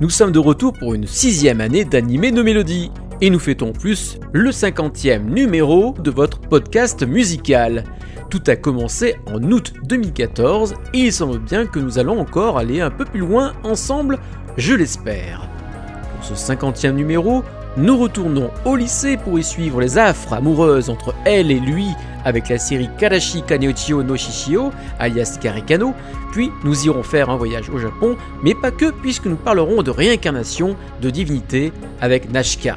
nous sommes de retour pour une sixième année d'animer nos mélodies. Et nous fêtons plus le cinquantième numéro de votre podcast musical. Tout a commencé en août 2014 et il semble bien que nous allons encore aller un peu plus loin ensemble, je l'espère. Pour ce cinquantième numéro, nous retournons au lycée pour y suivre les affres amoureuses entre elle et lui avec la série Karashi Kaneochio no Shishio, alias Karikano, puis nous irons faire un voyage au Japon, mais pas que puisque nous parlerons de réincarnation de divinité avec Nashika.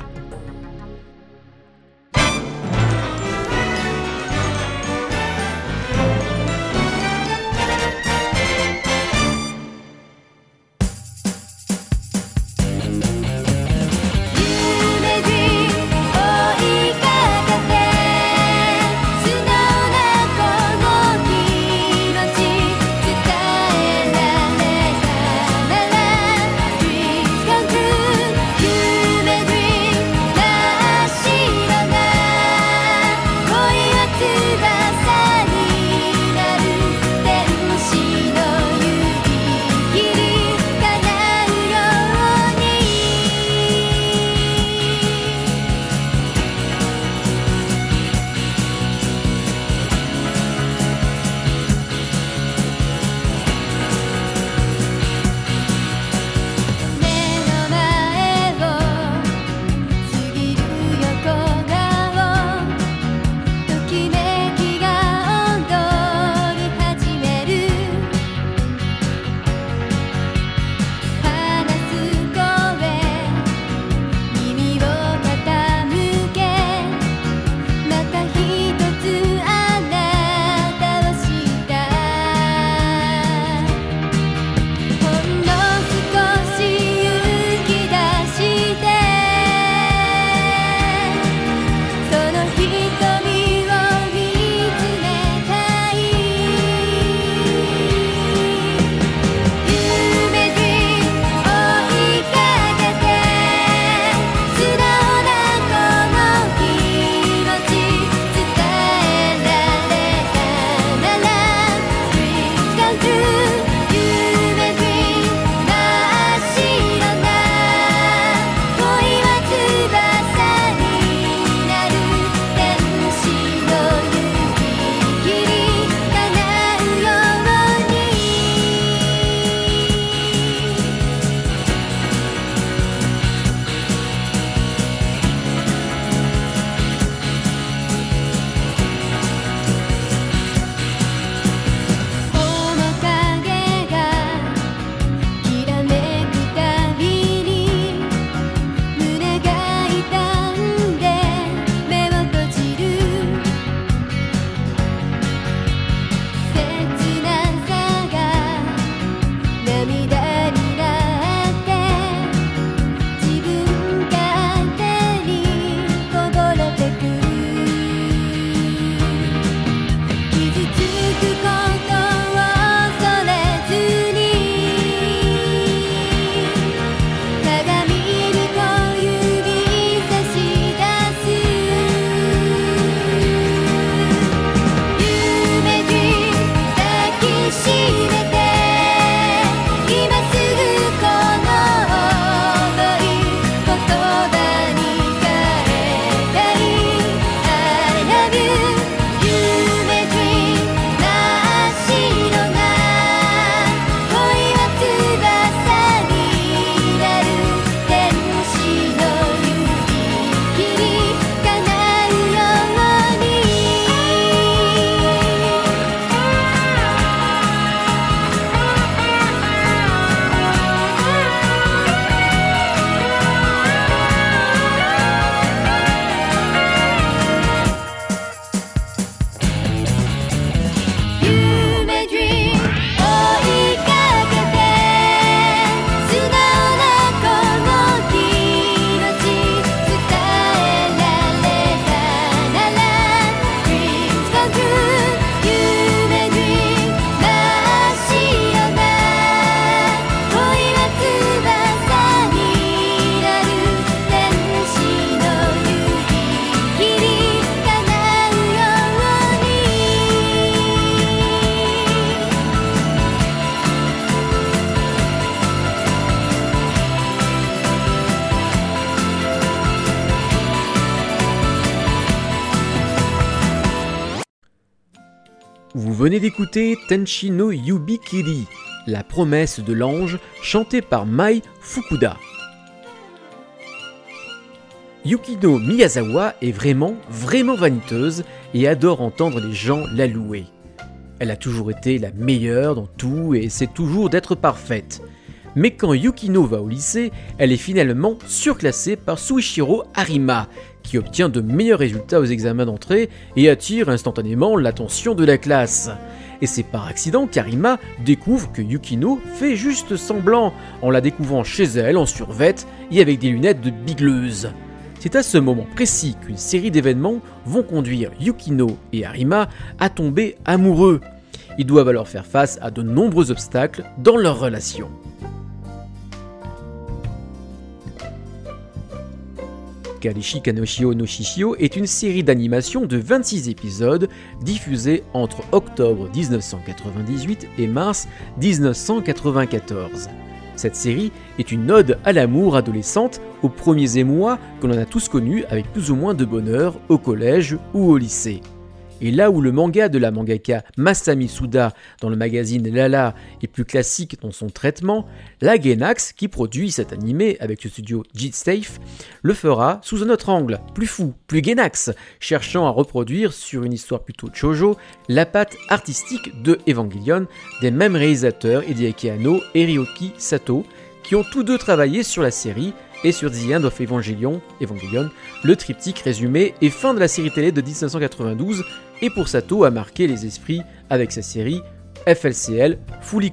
Vous venez d'écouter Tenshino Yubikiri, la promesse de l'ange, chantée par Mai Fukuda. Yukino Miyazawa est vraiment, vraiment vaniteuse et adore entendre les gens la louer. Elle a toujours été la meilleure dans tout et essaie toujours d'être parfaite. Mais quand Yukino va au lycée, elle est finalement surclassée par Suichiro Harima, qui obtient de meilleurs résultats aux examens d'entrée et attire instantanément l'attention de la classe. Et c'est par accident qu'Arima découvre que Yukino fait juste semblant, en la découvrant chez elle en survette et avec des lunettes de bigleuse. C'est à ce moment précis qu'une série d'événements vont conduire Yukino et Arima à tomber amoureux. Ils doivent alors faire face à de nombreux obstacles dans leur relation. Kalishi Kanoshio no Shishio est une série d'animation de 26 épisodes diffusée entre octobre 1998 et mars 1994. Cette série est une ode à l'amour adolescente aux premiers émois que l'on a tous connus avec plus ou moins de bonheur au collège ou au lycée. Et là où le manga de la mangaka Masami Suda dans le magazine Lala est plus classique dans son traitement, la Gainax, qui produit cet animé avec le studio G-Safe, le fera sous un autre angle, plus fou, plus Gainax, cherchant à reproduire sur une histoire plutôt chojo la patte artistique de Evangelion des mêmes réalisateurs Hideaki Anno et Ryoki Sato, qui ont tous deux travaillé sur la série et sur The End of Evangelion, Evangelion, le triptyque résumé et fin de la série télé de 1992, et pour Sato a marqué les esprits avec sa série FLCL Fooly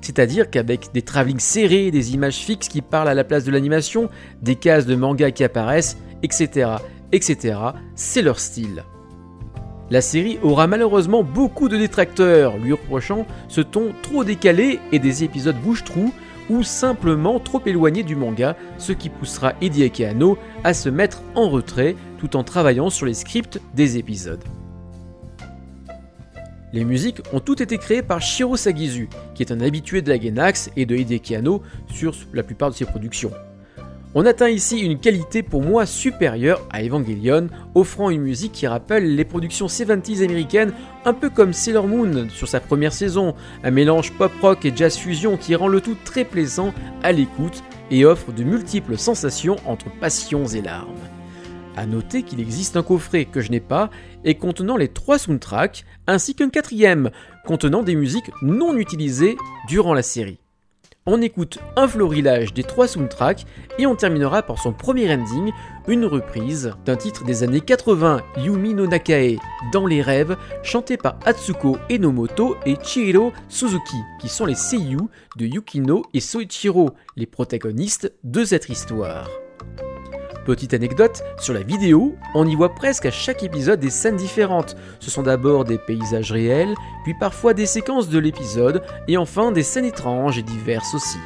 C'est-à-dire qu'avec des travelling serrés, des images fixes qui parlent à la place de l'animation, des cases de manga qui apparaissent, etc., etc., c'est leur style. La série aura malheureusement beaucoup de détracteurs, lui reprochant ce ton trop décalé et des épisodes bouche-trou ou simplement trop éloigné du manga, ce qui poussera Hideaki Anno à se mettre en retrait tout en travaillant sur les scripts des épisodes. Les musiques ont toutes été créées par Shiro Sagizu, qui est un habitué de la Genax et de Hideaki Anno sur la plupart de ses productions. On atteint ici une qualité pour moi supérieure à Evangelion, offrant une musique qui rappelle les productions 70s américaines, un peu comme Sailor Moon sur sa première saison, un mélange pop-rock et jazz fusion qui rend le tout très plaisant à l'écoute et offre de multiples sensations entre passions et larmes. A noter qu'il existe un coffret que je n'ai pas et contenant les trois soundtracks, ainsi qu'un quatrième contenant des musiques non utilisées durant la série. On écoute un florilège des trois soundtracks et on terminera par son premier ending, une reprise d'un titre des années 80, Yumi no Nakae, Dans les rêves, chanté par Atsuko Enomoto et Chihiro Suzuki, qui sont les seiyuu de Yukino et Soichiro, les protagonistes de cette histoire. Petite anecdote, sur la vidéo, on y voit presque à chaque épisode des scènes différentes. Ce sont d'abord des paysages réels, puis parfois des séquences de l'épisode, et enfin des scènes étranges et diverses aussi.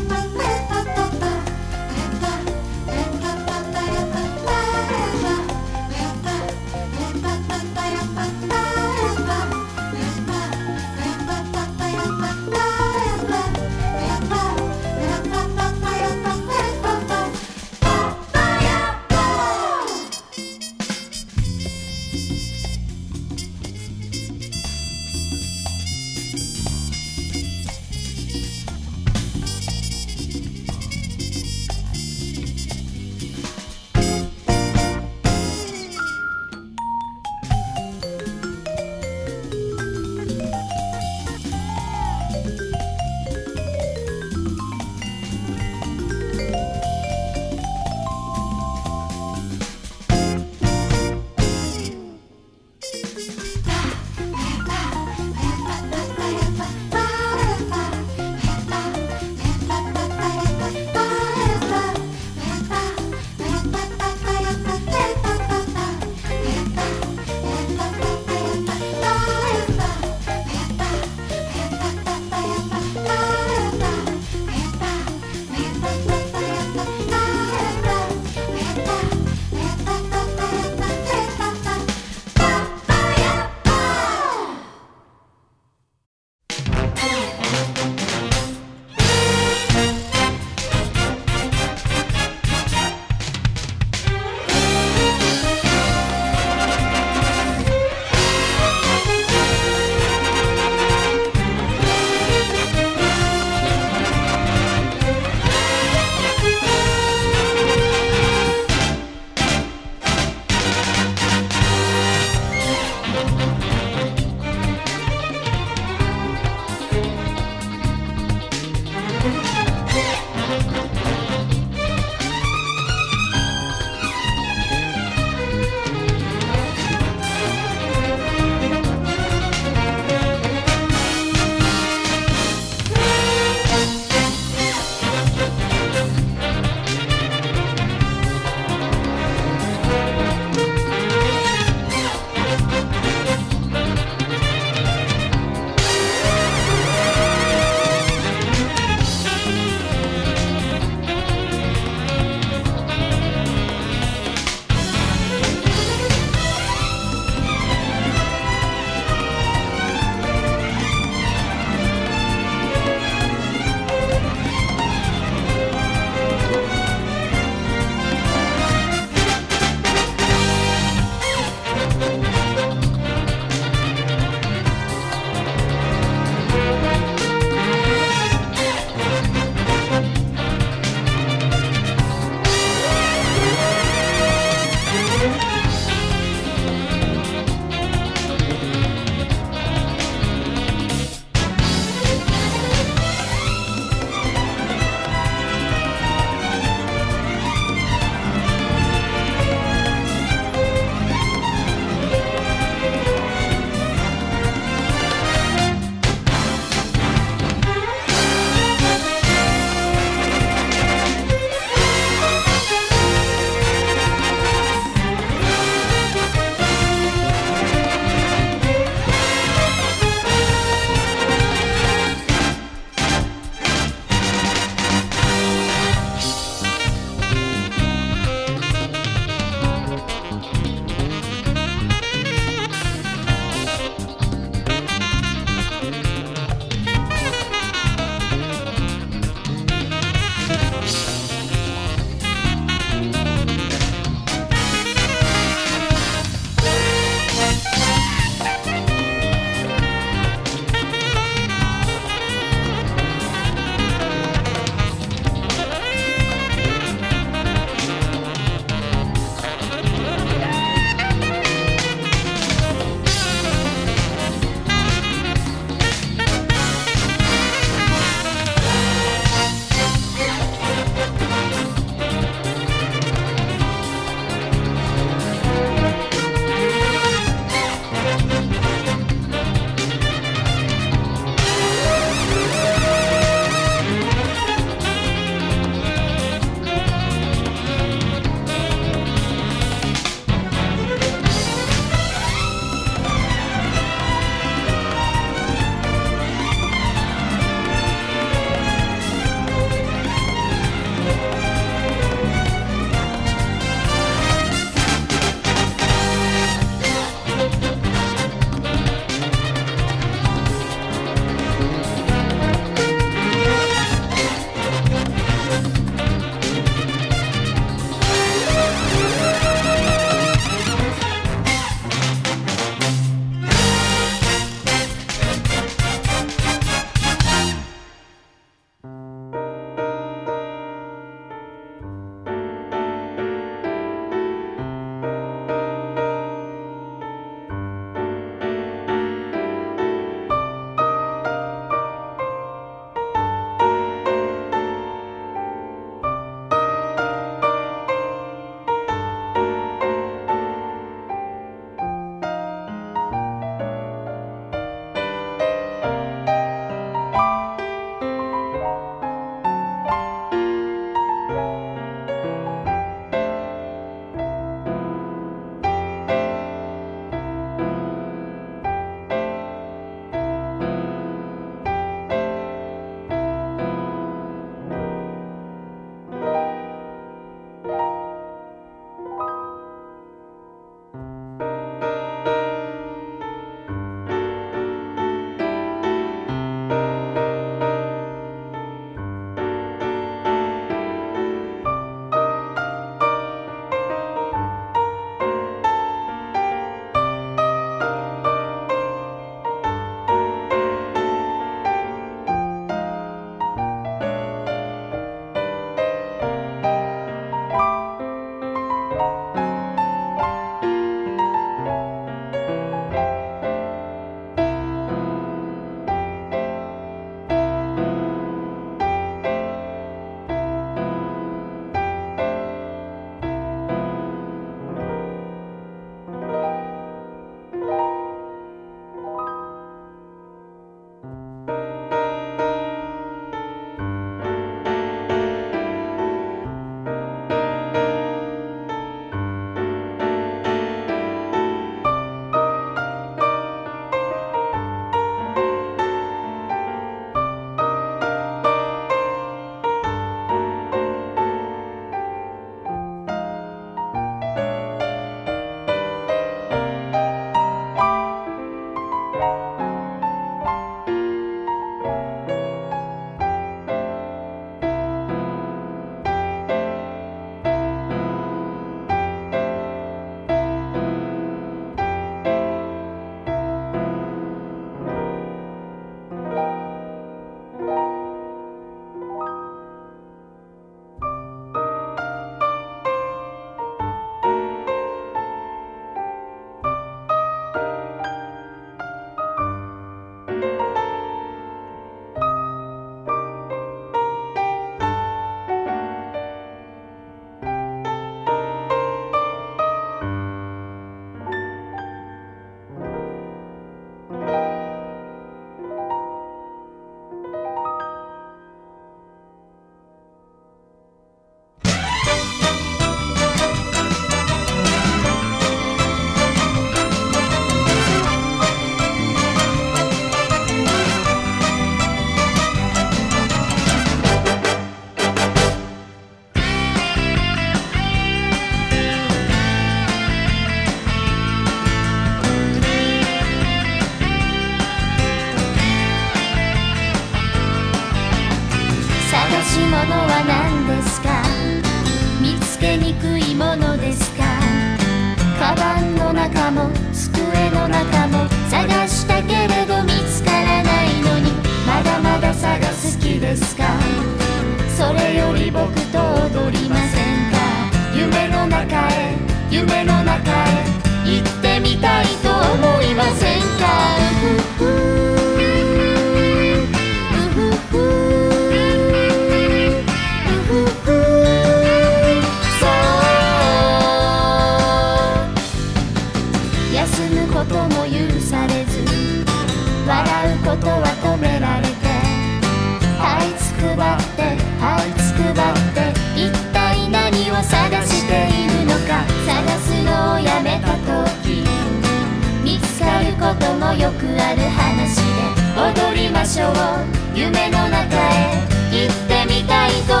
ないぞ。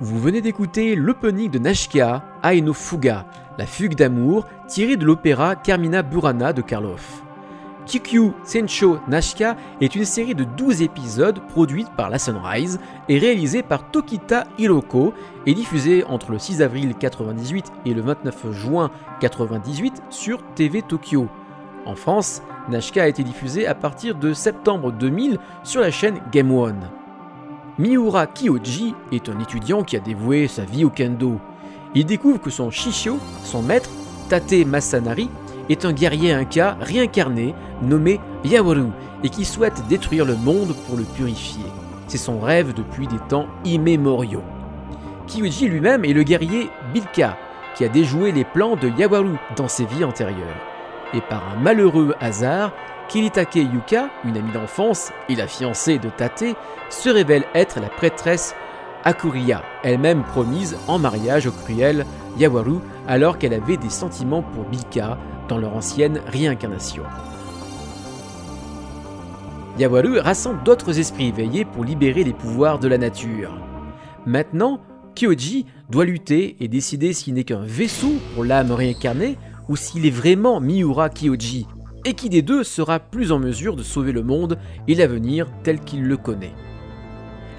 Vous venez d'écouter l'opening de Nashka, Aino Fuga, la fugue d'amour tirée de l'opéra Carmina Burana de Karloff. Kikyu Sencho Nashka est une série de 12 épisodes produite par la Sunrise et réalisée par Tokita Hiroko et diffusée entre le 6 avril 1998 et le 29 juin 1998 sur TV Tokyo. En France, Nashka a été diffusée à partir de septembre 2000 sur la chaîne Game One. Miura Kyoji est un étudiant qui a dévoué sa vie au kendo. Il découvre que son shishio, son maître, Tate Masanari, est un guerrier inca réincarné nommé Yawaru et qui souhaite détruire le monde pour le purifier. C'est son rêve depuis des temps immémoriaux. Kyoji lui-même est le guerrier Bilka qui a déjoué les plans de Yawaru dans ses vies antérieures. Et par un malheureux hasard, Kiritake Yuka, une amie d'enfance et la fiancée de Tate, se révèle être la prêtresse Akuriya, elle-même promise en mariage au cruel Yawaru alors qu'elle avait des sentiments pour Bika dans leur ancienne réincarnation. Yawaru rassemble d'autres esprits éveillés pour libérer les pouvoirs de la nature. Maintenant, Kyoji doit lutter et décider s'il n'est qu'un vaisseau pour l'âme réincarnée ou s'il est vraiment Miura Kyoji, et qui des deux sera plus en mesure de sauver le monde et l'avenir tel qu'il le connaît.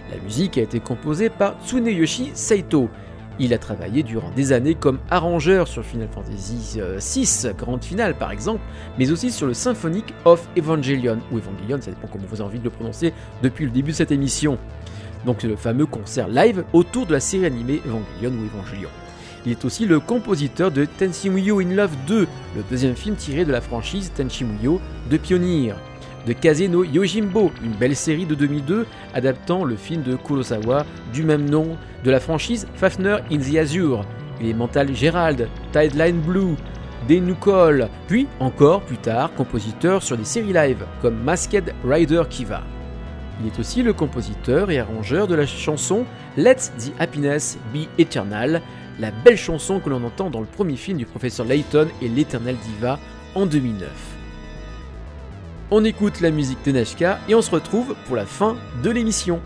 La musique a été composée par Tsuneyoshi Saito. Il a travaillé durant des années comme arrangeur sur Final Fantasy VI, grande finale par exemple, mais aussi sur le Symphonic of Evangelion, ou Evangelion, ça dépend comment vous avez envie de le prononcer depuis le début de cette émission. Donc le fameux concert live autour de la série animée Evangelion ou Evangelion. Il est aussi le compositeur de Muyo in Love 2, le deuxième film tiré de la franchise Muyo de Pioneer, de Kazeno Yojimbo, une belle série de 2002 adaptant le film de Kurosawa du même nom, de la franchise Fafner in the Azure, Elemental Gerald, Tideline Blue, Denukol, puis encore plus tard compositeur sur des séries live comme Masked Rider Kiva. Il est aussi le compositeur et arrangeur de la chanson Let the Happiness Be Eternal, la belle chanson que l'on entend dans le premier film du professeur Layton et l'éternel diva en 2009. On écoute la musique de Nashka et on se retrouve pour la fin de l'émission.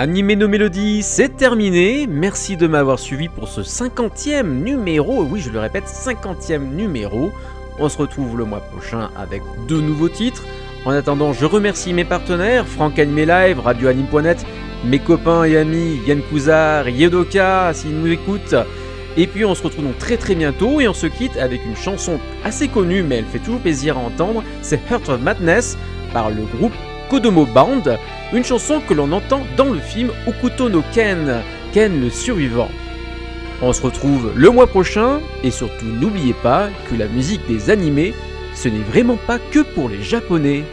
Animé nos mélodies, c'est terminé. Merci de m'avoir suivi pour ce 50e numéro. Oui, je le répète, 50e numéro. On se retrouve le mois prochain avec deux nouveaux titres. En attendant, je remercie mes partenaires, Franck Animé Live, RadioAnime.net, mes copains et amis Yann Kouzar, Yedoka, s'ils nous écoutent. Et puis on se retrouve donc très très bientôt et on se quitte avec une chanson assez connue mais elle fait toujours plaisir à entendre, c'est Heart of Madness par le groupe Kodomo Band, une chanson que l'on entend dans le film Okuto no Ken, Ken le survivant. On se retrouve le mois prochain et surtout n'oubliez pas que la musique des animés, ce n'est vraiment pas que pour les japonais.